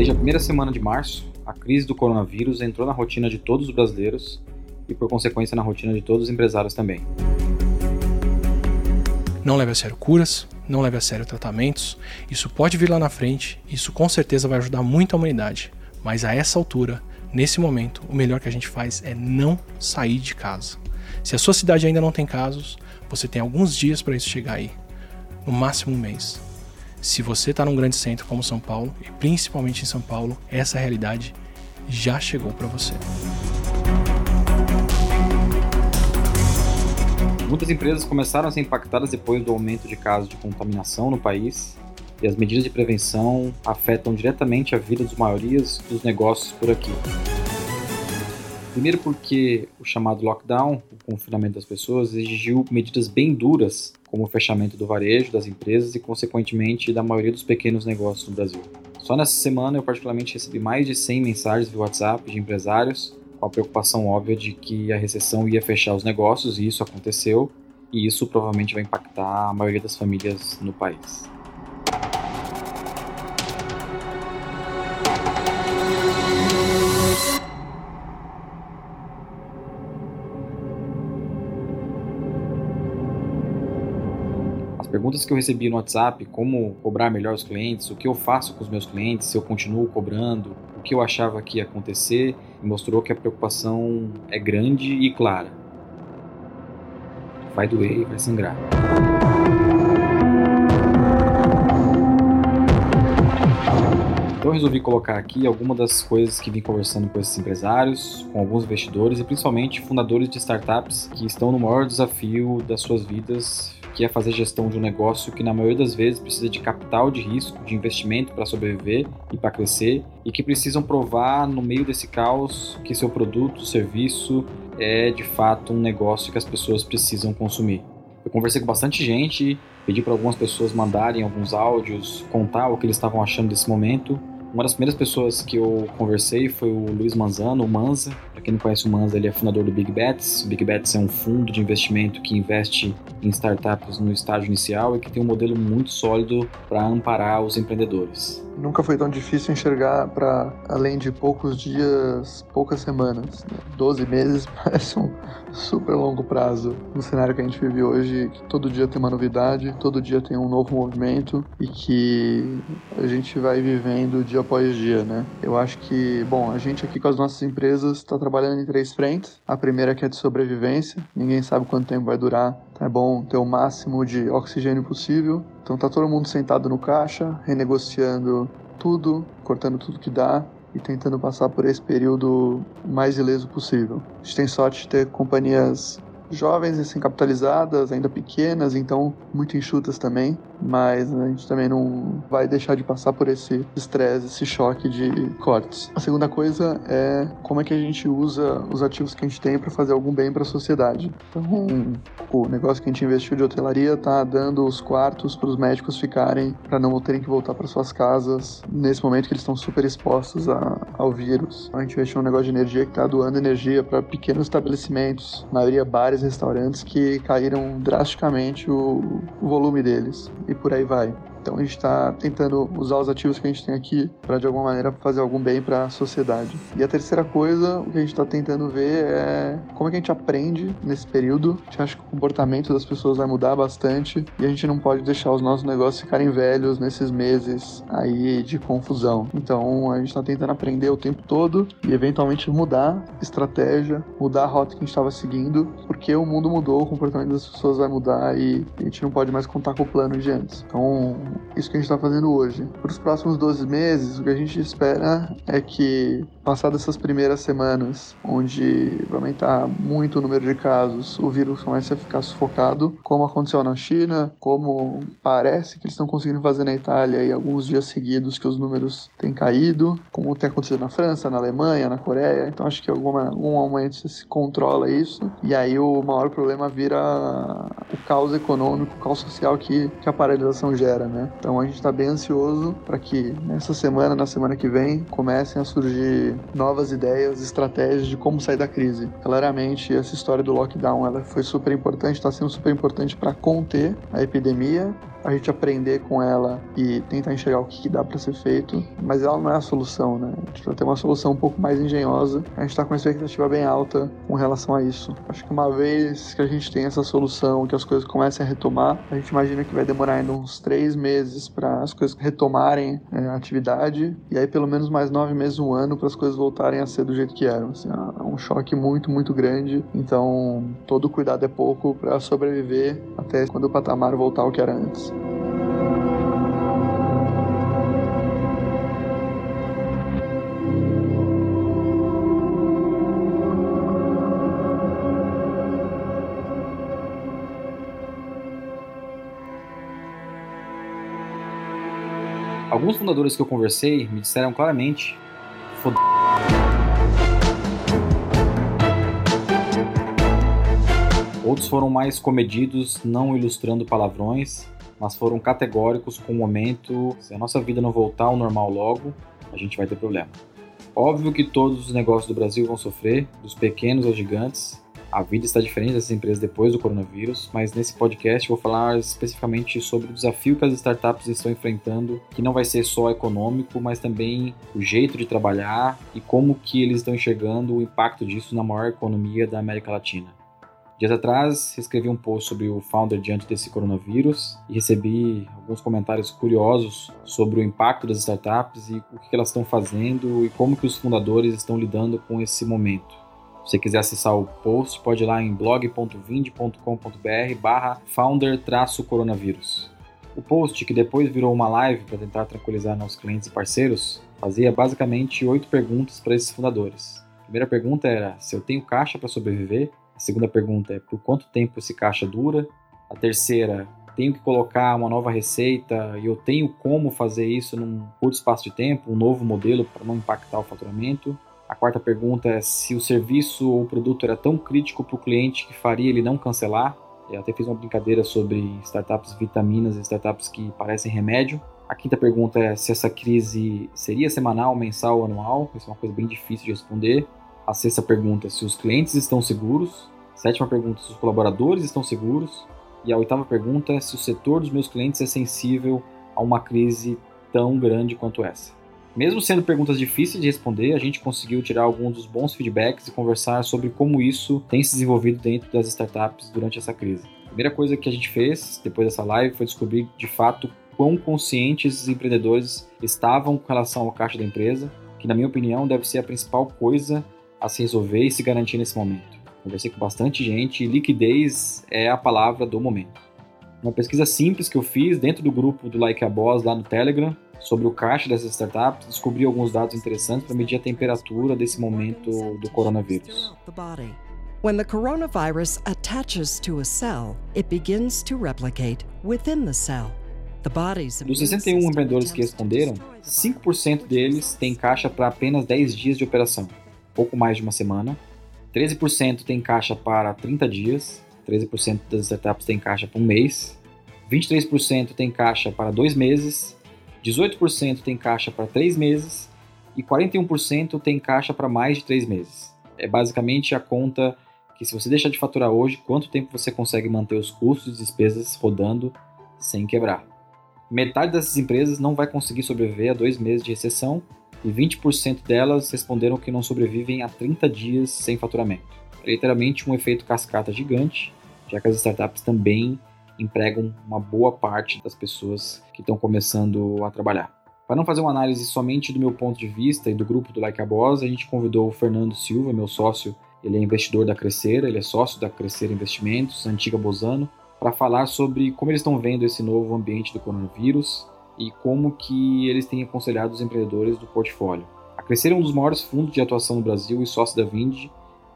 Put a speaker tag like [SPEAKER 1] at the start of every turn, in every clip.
[SPEAKER 1] Desde a primeira semana de março, a crise do coronavírus entrou na rotina de todos os brasileiros e, por consequência, na rotina de todos os empresários também.
[SPEAKER 2] Não leve a sério curas, não leve a sério tratamentos. Isso pode vir lá na frente, isso com certeza vai ajudar muito a humanidade. Mas a essa altura, nesse momento, o melhor que a gente faz é não sair de casa. Se a sua cidade ainda não tem casos, você tem alguns dias para isso chegar aí, no máximo um mês. Se você está num grande centro como São Paulo, e principalmente em São Paulo, essa realidade já chegou para você.
[SPEAKER 1] Muitas empresas começaram a ser impactadas depois do aumento de casos de contaminação no país e as medidas de prevenção afetam diretamente a vida dos maiorias dos negócios por aqui. Primeiro porque o chamado lockdown, o confinamento das pessoas, exigiu medidas bem duras, como o fechamento do varejo, das empresas e, consequentemente, da maioria dos pequenos negócios no Brasil. Só nessa semana eu particularmente recebi mais de 100 mensagens via WhatsApp de empresários com a preocupação óbvia de que a recessão ia fechar os negócios, e isso aconteceu, e isso provavelmente vai impactar a maioria das famílias no país. Perguntas que eu recebi no WhatsApp, como cobrar melhor os clientes, o que eu faço com os meus clientes, se eu continuo cobrando, o que eu achava que ia acontecer, mostrou que a preocupação é grande e clara. Vai doer e vai sangrar. Então eu resolvi colocar aqui algumas das coisas que vim conversando com esses empresários, com alguns investidores e principalmente fundadores de startups que estão no maior desafio das suas vidas que é fazer gestão de um negócio que na maioria das vezes precisa de capital de risco, de investimento para sobreviver e para crescer, e que precisam provar no meio desse caos que seu produto, serviço é de fato um negócio que as pessoas precisam consumir. Eu conversei com bastante gente, pedi para algumas pessoas mandarem alguns áudios, contar o que eles estavam achando desse momento. Uma das primeiras pessoas que eu conversei foi o Luiz Manzano, o Manza. Para quem não conhece o Manza, ele é fundador do Big Bets. O Big Bets é um fundo de investimento que investe em startups no estágio inicial e que tem um modelo muito sólido para amparar os empreendedores.
[SPEAKER 3] Nunca foi tão difícil enxergar para além de poucos dias, poucas semanas. Né? 12 meses parece um super longo prazo no cenário que a gente vive hoje, que todo dia tem uma novidade, todo dia tem um novo movimento e que a gente vai vivendo dia após dia, né? Eu acho que, bom, a gente aqui com as nossas empresas está trabalhando em três frentes. A primeira que é de sobrevivência, ninguém sabe quanto tempo vai durar, então é bom ter o máximo de oxigênio possível. Então tá todo mundo sentado no caixa, renegociando tudo, cortando tudo que dá e tentando passar por esse período mais ileso possível. A gente tem sorte de ter companhias jovens recém-capitalizadas, ainda pequenas, então muito enxutas também, mas a gente também não vai deixar de passar por esse estresse, esse choque de cortes. A segunda coisa é como é que a gente usa os ativos que a gente tem para fazer algum bem para a sociedade. Então, o negócio que a gente investiu de hotelaria tá dando os quartos para os médicos ficarem, para não terem que voltar para suas casas nesse momento que eles estão super expostos a, ao vírus. A gente investiu um negócio de energia que está doando energia para pequenos estabelecimentos, maioria bares restaurantes que caíram drasticamente o, o volume deles e por aí vai. Então a gente está tentando usar os ativos que a gente tem aqui para de alguma maneira fazer algum bem para a sociedade. E a terceira coisa, o que a gente está tentando ver é como é que a gente aprende nesse período. A gente acha que o comportamento das pessoas vai mudar bastante e a gente não pode deixar os nossos negócios ficarem velhos nesses meses aí de confusão. Então a gente está tentando aprender o tempo todo e eventualmente mudar estratégia, mudar a rota que a gente estava seguindo, porque o mundo mudou, o comportamento das pessoas vai mudar e a gente não pode mais contar com o plano de antes. Então isso que a gente está fazendo hoje. Para os próximos 12 meses, o que a gente espera é que, passadas essas primeiras semanas, onde vai aumentar muito o número de casos, o vírus comece a ficar sufocado, como aconteceu na China, como parece que eles estão conseguindo fazer na Itália e alguns dias seguidos que os números têm caído, como tem acontecido na França, na Alemanha, na Coreia. Então acho que alguma, algum momento se controla isso e aí o maior problema vira o caos econômico, o caos social que, que a paralisação gera, né? Então a gente está bem ansioso para que nessa semana, na semana que vem, comecem a surgir novas ideias, estratégias de como sair da crise. Claramente, essa história do lockdown ela foi super importante, está sendo super importante para conter a epidemia a gente aprender com ela e tentar enxergar o que, que dá para ser feito, mas ela não é a solução, né? A gente vai ter uma solução um pouco mais engenhosa. A gente está com uma expectativa bem alta com relação a isso. Acho que uma vez que a gente tem essa solução, que as coisas comecem a retomar, a gente imagina que vai demorar ainda uns três meses para as coisas retomarem é, a atividade e aí pelo menos mais nove meses, um ano para as coisas voltarem a ser do jeito que eram. Assim, é um choque muito, muito grande. Então todo cuidado é pouco para sobreviver até quando o patamar voltar ao que era antes.
[SPEAKER 1] Alguns fundadores que eu conversei me disseram claramente: Fod... Outros foram mais comedidos, não ilustrando palavrões, mas foram categóricos com o momento: se a nossa vida não voltar ao normal logo, a gente vai ter problema. Óbvio que todos os negócios do Brasil vão sofrer, dos pequenos aos gigantes, a vida está diferente dessas empresas depois do coronavírus, mas nesse podcast vou falar especificamente sobre o desafio que as startups estão enfrentando, que não vai ser só econômico, mas também o jeito de trabalhar e como que eles estão enxergando o impacto disso na maior economia da América Latina. Dias atrás, escrevi um post sobre o founder diante desse coronavírus e recebi alguns comentários curiosos sobre o impacto das startups e o que elas estão fazendo e como que os fundadores estão lidando com esse momento. Se você quiser acessar o post, pode ir lá em blog.vind.com.br barra founder-coronavírus. O post, que depois virou uma live para tentar tranquilizar nossos clientes e parceiros, fazia basicamente oito perguntas para esses fundadores. A primeira pergunta era se eu tenho caixa para sobreviver. A segunda pergunta é por quanto tempo esse caixa dura. A terceira, tenho que colocar uma nova receita e eu tenho como fazer isso num curto espaço de tempo, um novo modelo para não impactar o faturamento. A quarta pergunta é se o serviço ou o produto era tão crítico para o cliente que faria ele não cancelar. Eu até fiz uma brincadeira sobre startups vitaminas e startups que parecem remédio. A quinta pergunta é se essa crise seria semanal, mensal ou anual. Isso é uma coisa bem difícil de responder. A sexta pergunta é se os clientes estão seguros. A sétima pergunta é se os colaboradores estão seguros. E a oitava pergunta é se o setor dos meus clientes é sensível a uma crise tão grande quanto essa. Mesmo sendo perguntas difíceis de responder, a gente conseguiu tirar alguns dos bons feedbacks e conversar sobre como isso tem se desenvolvido dentro das startups durante essa crise. A primeira coisa que a gente fez depois dessa live foi descobrir de fato quão conscientes os empreendedores estavam com relação ao caixa da empresa, que na minha opinião deve ser a principal coisa a se resolver e se garantir nesse momento. Conversei com bastante gente e liquidez é a palavra do momento. Uma pesquisa simples que eu fiz dentro do grupo do Like a Boss lá no Telegram sobre o caixa dessas startups, descobri alguns dados interessantes para medir a temperatura desse momento do coronavírus. When the coronavirus attaches to a cell, it begins to replicate within the cell. Dos 61 empreendedores que responderam, 5% deles têm caixa para apenas 10 dias de operação, pouco mais de uma semana. 13% têm caixa para 30 dias, 13% das startups têm caixa para um mês. 23% têm caixa para dois meses 18% tem caixa para 3 meses e 41% tem caixa para mais de 3 meses. É basicamente a conta que se você deixar de faturar hoje, quanto tempo você consegue manter os custos e despesas rodando sem quebrar. Metade dessas empresas não vai conseguir sobreviver a dois meses de recessão e 20% delas responderam que não sobrevivem a 30 dias sem faturamento. É literalmente um efeito cascata gigante, já que as startups também empregam uma boa parte das pessoas que estão começando a trabalhar. Para não fazer uma análise somente do meu ponto de vista e do grupo do Like a Boss, a gente convidou o Fernando Silva, meu sócio. Ele é investidor da Crescer, ele é sócio da Crescer Investimentos, antiga Bozano, para falar sobre como eles estão vendo esse novo ambiente do coronavírus e como que eles têm aconselhado os empreendedores do portfólio. A Crescer é um dos maiores fundos de atuação no Brasil e sócio da Vind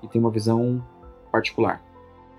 [SPEAKER 1] e tem uma visão particular.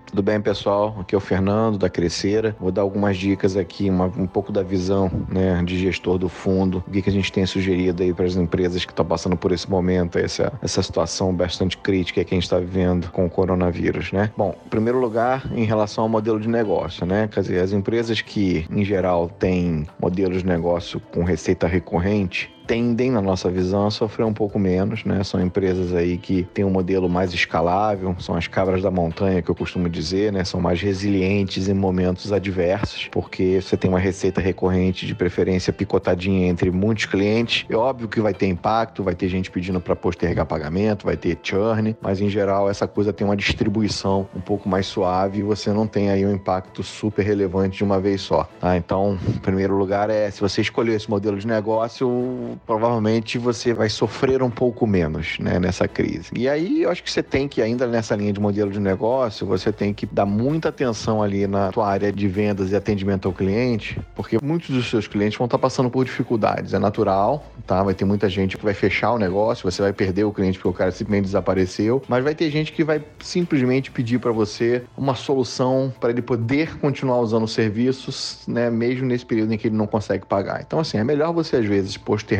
[SPEAKER 4] Tudo bem, pessoal? Aqui é o Fernando da Crescera. Vou dar algumas dicas aqui, uma, um pouco da visão né, de gestor do fundo, o que, que a gente tem sugerido aí para as empresas que estão passando por esse momento, essa, essa situação bastante crítica que a gente está vivendo com o coronavírus, né? Bom, em primeiro lugar, em relação ao modelo de negócio, né? Quer dizer, as empresas que, em geral, têm modelos de negócio com receita recorrente, tendem, na nossa visão, a sofrer um pouco menos, né? São empresas aí que têm um modelo mais escalável, são as cabras da montanha que eu costumo dizer, né? São mais resilientes em momentos adversos, porque você tem uma receita recorrente de preferência picotadinha entre muitos clientes. É óbvio que vai ter impacto, vai ter gente pedindo para postergar pagamento, vai ter churn, mas em geral essa coisa tem uma distribuição um pouco mais suave e você não tem aí um impacto super relevante de uma vez só. Tá? Então, em primeiro lugar é se você escolher esse modelo de negócio, provavelmente você vai sofrer um pouco menos né, nessa crise. E aí eu acho que você tem que, ainda nessa linha de modelo de negócio, você tem que dar muita atenção ali na tua área de vendas e atendimento ao cliente, porque muitos dos seus clientes vão estar passando por dificuldades. É natural, tá? Vai ter muita gente que vai fechar o negócio, você vai perder o cliente porque o cara simplesmente desapareceu, mas vai ter gente que vai simplesmente pedir para você uma solução para ele poder continuar usando os serviços, né, mesmo nesse período em que ele não consegue pagar. Então, assim, é melhor você às vezes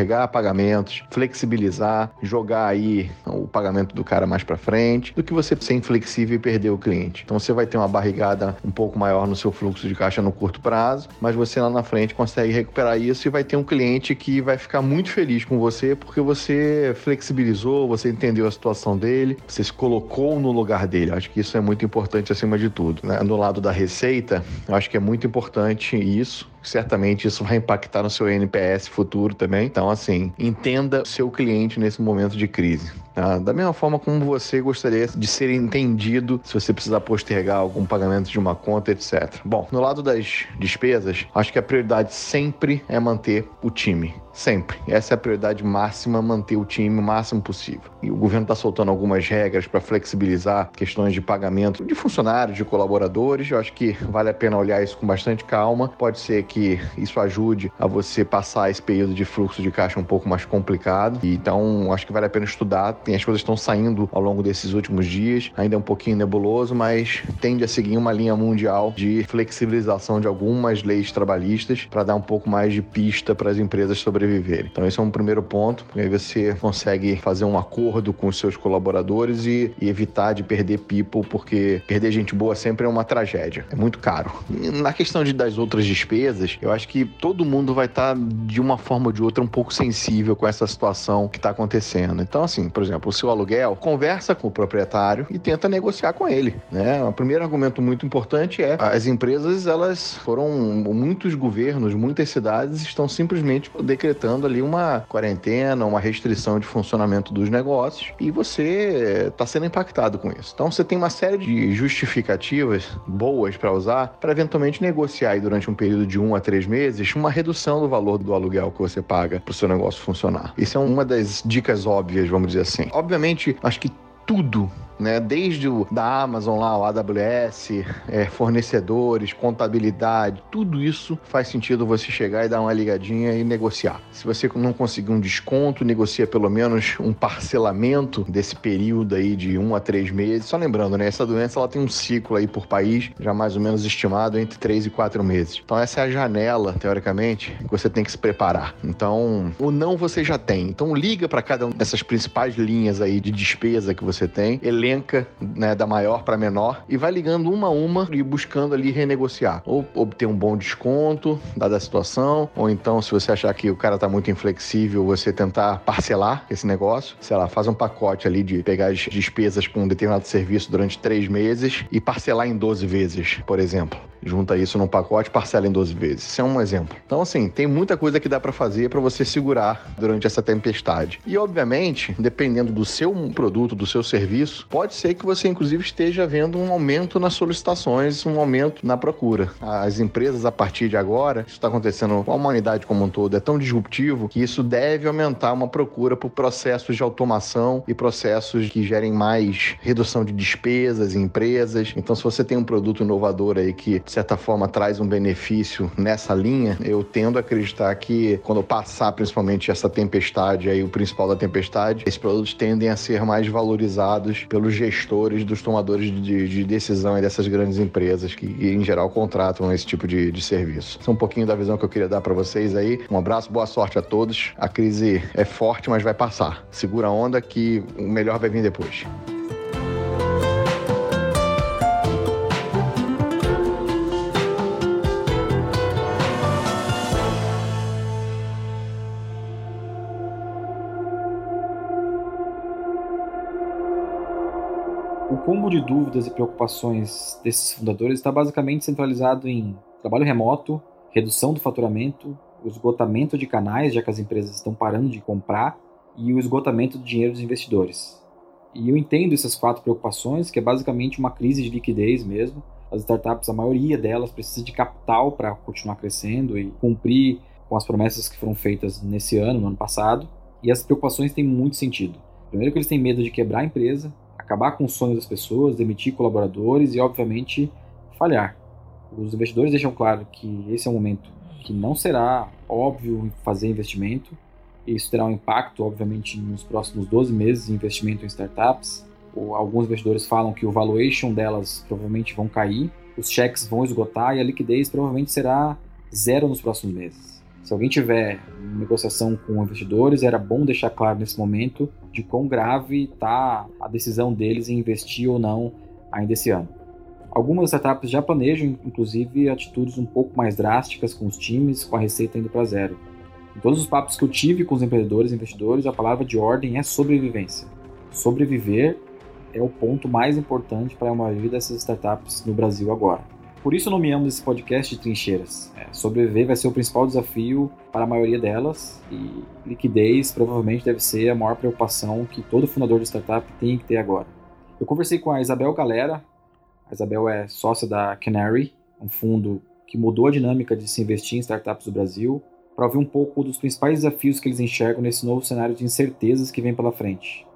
[SPEAKER 4] postergar pagamentos, flexibilizar, jogar aí o pagamento do cara mais para frente, do que você ser inflexível e perder o cliente. Então, você vai ter uma barrigada um pouco maior no seu fluxo de caixa no curto prazo, mas você lá na frente consegue recuperar isso e vai ter um cliente que vai ficar muito feliz com você porque você flexibilizou, você entendeu a situação dele, você se colocou no lugar dele. Acho que isso é muito importante acima de tudo. Né? No lado da receita, acho que é muito importante isso certamente isso vai impactar no seu NPS futuro também. Então, assim, entenda o seu cliente nesse momento de crise. Tá? Da mesma forma como você gostaria de ser entendido se você precisar postergar algum pagamento de uma conta, etc. Bom, no lado das despesas, acho que a prioridade sempre é manter o time. Sempre. Essa é a prioridade máxima, manter o time o máximo possível. E o governo está soltando algumas regras para flexibilizar questões de pagamento de funcionários, de colaboradores. Eu acho que vale a pena olhar isso com bastante calma. Pode ser que isso ajude a você passar esse período de fluxo de caixa um pouco mais complicado. Então, acho que vale a pena estudar. As coisas estão saindo ao longo desses últimos dias. Ainda é um pouquinho nebuloso, mas tende a seguir uma linha mundial de flexibilização de algumas leis trabalhistas para dar um pouco mais de pista para as empresas sobre sobreviverem. Então, esse é um primeiro ponto, aí você consegue fazer um acordo com os seus colaboradores e, e, evitar de perder people, porque perder gente boa sempre é uma tragédia, é muito caro. E na questão de, das outras despesas, eu acho que todo mundo vai estar, tá, de uma forma ou de outra, um pouco sensível com essa situação que está acontecendo. Então, assim, por exemplo, o seu aluguel, conversa com o proprietário e tenta negociar com ele. Né? O primeiro argumento muito importante é as empresas, elas foram, muitos governos, muitas cidades estão simplesmente decretando decretando ali uma quarentena, uma restrição de funcionamento dos negócios e você está sendo impactado com isso. Então você tem uma série de justificativas boas para usar para eventualmente negociar aí durante um período de um a três meses uma redução do valor do aluguel que você paga para o seu negócio funcionar. Isso é uma das dicas óbvias, vamos dizer assim. Obviamente, acho que tudo né? Desde o da Amazon lá, o AWS, é, fornecedores, contabilidade, tudo isso faz sentido você chegar e dar uma ligadinha e negociar. Se você não conseguir um desconto, negocia pelo menos um parcelamento desse período aí de um a três meses. Só lembrando, né? Essa doença ela tem um ciclo aí por país, já mais ou menos estimado entre três e quatro meses. Então essa é a janela, teoricamente, que você tem que se preparar. Então, o não você já tem. Então liga para cada uma dessas principais linhas aí de despesa que você tem, elenca né, da maior para menor e vai ligando uma a uma e buscando ali renegociar. Ou obter um bom desconto, dada a situação, ou então, se você achar que o cara tá muito inflexível, você tentar parcelar esse negócio. Sei lá, faz um pacote ali de pegar as despesas com um determinado serviço durante três meses e parcelar em 12 vezes, por exemplo junta isso num pacote, parcela em 12 vezes. Isso é um exemplo. Então, assim, tem muita coisa que dá para fazer para você segurar durante essa tempestade. E, obviamente, dependendo do seu produto, do seu serviço, pode ser que você, inclusive, esteja vendo um aumento nas solicitações, um aumento na procura. As empresas, a partir de agora, isso está acontecendo com a humanidade como um todo, é tão disruptivo que isso deve aumentar uma procura por processos de automação e processos que gerem mais redução de despesas em empresas. Então, se você tem um produto inovador aí que de certa forma traz um benefício nessa linha, eu tendo a acreditar que quando passar principalmente essa tempestade aí, o principal da tempestade, esses produtos tendem a ser mais valorizados pelos gestores dos tomadores de, de decisão dessas grandes empresas que, em geral, contratam esse tipo de, de serviço. Isso é um pouquinho da visão que eu queria dar para vocês aí. Um abraço, boa sorte a todos. A crise é forte, mas vai passar. Segura a onda que o melhor vai vir depois.
[SPEAKER 1] Combo de dúvidas e preocupações desses fundadores está basicamente centralizado em trabalho remoto, redução do faturamento, o esgotamento de canais, já que as empresas estão parando de comprar, e o esgotamento do dinheiro dos investidores. E eu entendo essas quatro preocupações, que é basicamente uma crise de liquidez mesmo. As startups, a maioria delas, precisa de capital para continuar crescendo e cumprir com as promessas que foram feitas nesse ano, no ano passado. E as preocupações têm muito sentido. Primeiro que eles têm medo de quebrar a empresa, acabar com o sonho das pessoas, demitir colaboradores e, obviamente, falhar. Os investidores deixam claro que esse é um momento que não será óbvio fazer investimento. Isso terá um impacto, obviamente, nos próximos 12 meses de investimento em startups. Alguns investidores falam que o valuation delas provavelmente vão cair, os cheques vão esgotar e a liquidez provavelmente será zero nos próximos meses. Se alguém tiver negociação com investidores, era bom deixar claro nesse momento de quão grave está a decisão deles em investir ou não ainda esse ano. Algumas startups já planejam, inclusive, atitudes um pouco mais drásticas com os times, com a receita indo para zero. Em todos os papos que eu tive com os empreendedores e investidores, a palavra de ordem é sobrevivência. Sobreviver é o ponto mais importante para a maioria dessas startups no Brasil agora. Por isso nomeamos esse podcast de trincheiras. É, sobreviver vai ser o principal desafio para a maioria delas e liquidez provavelmente deve ser a maior preocupação que todo fundador de startup tem que ter agora. Eu conversei com a Isabel Galera. A Isabel é sócia da Canary, um fundo que mudou a dinâmica de se investir em startups do Brasil, para ouvir um pouco dos principais desafios que eles enxergam nesse novo cenário de incertezas que vem pela frente.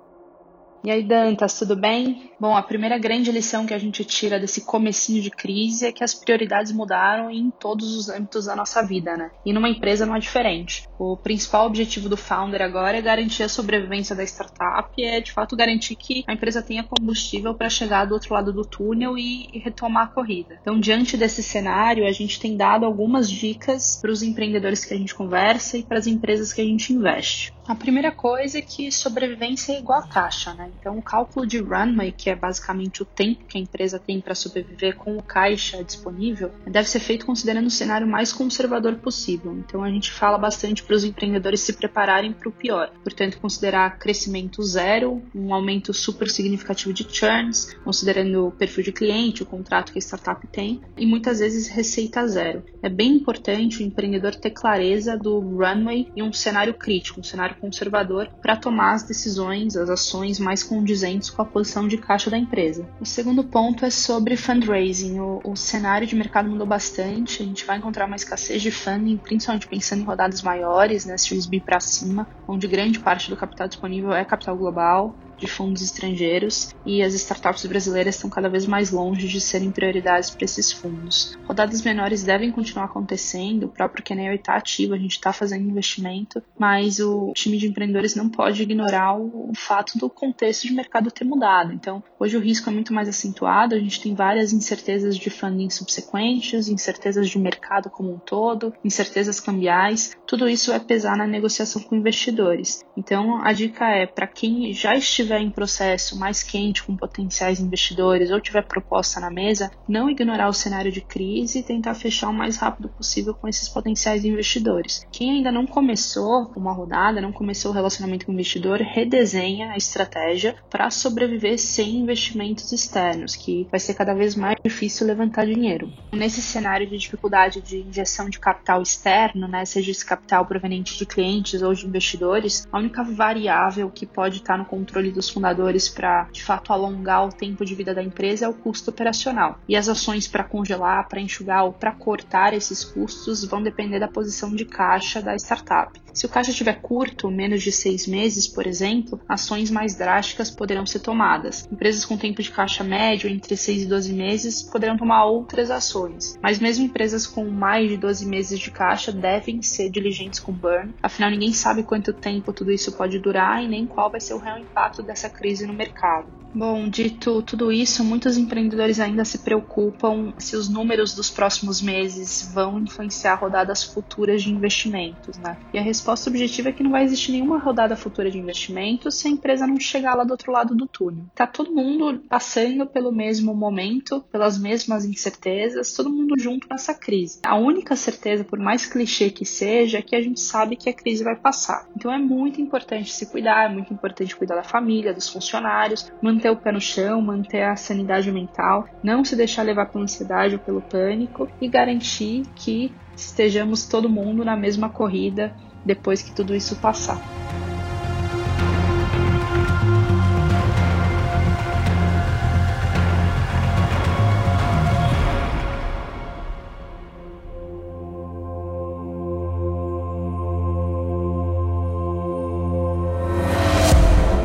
[SPEAKER 5] E aí, Dantas, tudo bem? Bom, a primeira grande lição que a gente tira desse comecinho de crise é que as prioridades mudaram em todos os âmbitos da nossa vida, né? E numa empresa não é diferente. O principal objetivo do founder agora é garantir a sobrevivência da startup e é, de fato, garantir que a empresa tenha combustível para chegar do outro lado do túnel e, e retomar a corrida. Então, diante desse cenário, a gente tem dado algumas dicas para os empreendedores que a gente conversa e para as empresas que a gente investe. A primeira coisa é que sobrevivência é igual a taxa, né? Então, o cálculo de runway, que é basicamente o tempo que a empresa tem para sobreviver com o caixa disponível, deve ser feito considerando o cenário mais conservador possível. Então, a gente fala bastante para os empreendedores se prepararem para o pior. Portanto, considerar crescimento zero, um aumento super significativo de churns, considerando o perfil de cliente, o contrato que a startup tem, e muitas vezes receita zero. É bem importante o empreendedor ter clareza do runway em um cenário crítico, um cenário conservador para tomar as decisões, as ações mais condizentes com a posição de caixa da empresa. O segundo ponto é sobre fundraising. O, o cenário de mercado mudou bastante, a gente vai encontrar uma escassez de funding, principalmente pensando em rodadas maiores, né, Series B para cima, onde grande parte do capital disponível é capital global de fundos estrangeiros e as startups brasileiras estão cada vez mais longe de serem prioridades para esses fundos. Rodadas menores devem continuar acontecendo, o próprio Canary está ativo, a gente está fazendo investimento, mas o time de empreendedores não pode ignorar o, fato do contexto de mercado ter mudado. Então, hoje o risco é muito mais acentuado, a gente tem várias incertezas de funding subsequentes, incertezas de mercado como um todo, incertezas cambiais, tudo isso vai pesar na negociação com investidores. Então, a dica é para quem já estiver estiver em processo mais quente com potenciais investidores ou tiver proposta na mesa, não ignorar o cenário de crise e tentar fechar o mais rápido possível com esses potenciais investidores. Quem ainda não começou uma rodada, não começou o relacionamento com o investidor, redesenha a estratégia para sobreviver sem investimentos externos, que vai ser cada vez mais difícil levantar dinheiro. Nesse cenário de dificuldade de injeção de capital externo, né, seja esse capital proveniente de clientes ou de investidores, a única variável que pode estar no controle do dos fundadores para, de fato, alongar o tempo de vida da empresa é o custo operacional. E as ações para congelar, para enxugar ou para cortar esses custos vão depender da posição de caixa da startup. Se o caixa estiver curto, menos de seis meses, por exemplo, ações mais drásticas poderão ser tomadas. Empresas com tempo de caixa médio entre 6 e 12 meses poderão tomar outras ações. Mas mesmo empresas com mais de 12 meses de caixa devem ser diligentes com burn, afinal ninguém sabe quanto tempo tudo isso pode durar e nem qual vai ser o real impacto dessa crise no mercado. Bom, dito tudo isso, muitos empreendedores ainda se preocupam se os números dos próximos meses vão influenciar rodadas futuras de investimentos, né? E a resposta objetiva é que não vai existir nenhuma rodada futura de investimentos se a empresa não chegar lá do outro lado do túnel. Tá todo mundo passando pelo mesmo momento, pelas mesmas incertezas, todo mundo junto nessa crise. A única certeza, por mais clichê que seja, é que a gente sabe que a crise vai passar. Então é muito importante se cuidar, é muito importante cuidar da família dos funcionários, manter o pé no chão, manter a sanidade mental, não se deixar levar pela ansiedade ou pelo pânico e garantir que estejamos todo mundo na mesma corrida depois que tudo isso passar.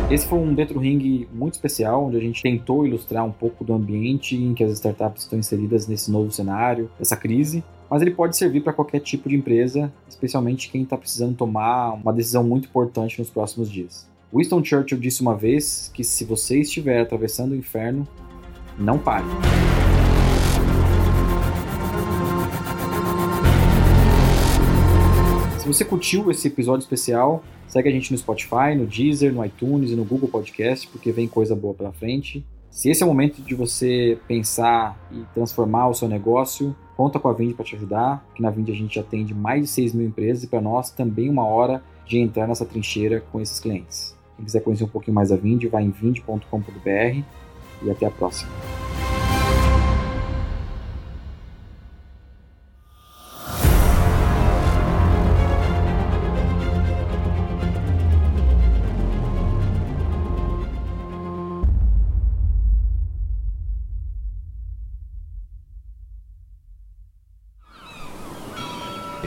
[SPEAKER 1] Esse foi um Dentro Ring muito especial, onde a gente tentou ilustrar um pouco do ambiente em que as startups estão inseridas nesse novo cenário, essa crise, mas ele pode servir para qualquer tipo de empresa, especialmente quem está precisando tomar uma decisão muito importante nos próximos dias. Winston Churchill disse uma vez que se você estiver atravessando o inferno, não pare. Se você curtiu esse episódio especial, segue a gente no Spotify, no Deezer, no iTunes e no Google Podcast, porque vem coisa boa pela frente. Se esse é o momento de você pensar e transformar o seu negócio, conta com a Vind para te ajudar, que na Vind a gente atende mais de 6 mil empresas e para nós também uma hora de entrar nessa trincheira com esses clientes. Quem quiser conhecer um pouquinho mais a Vind, vai em vind.com.br e até a próxima.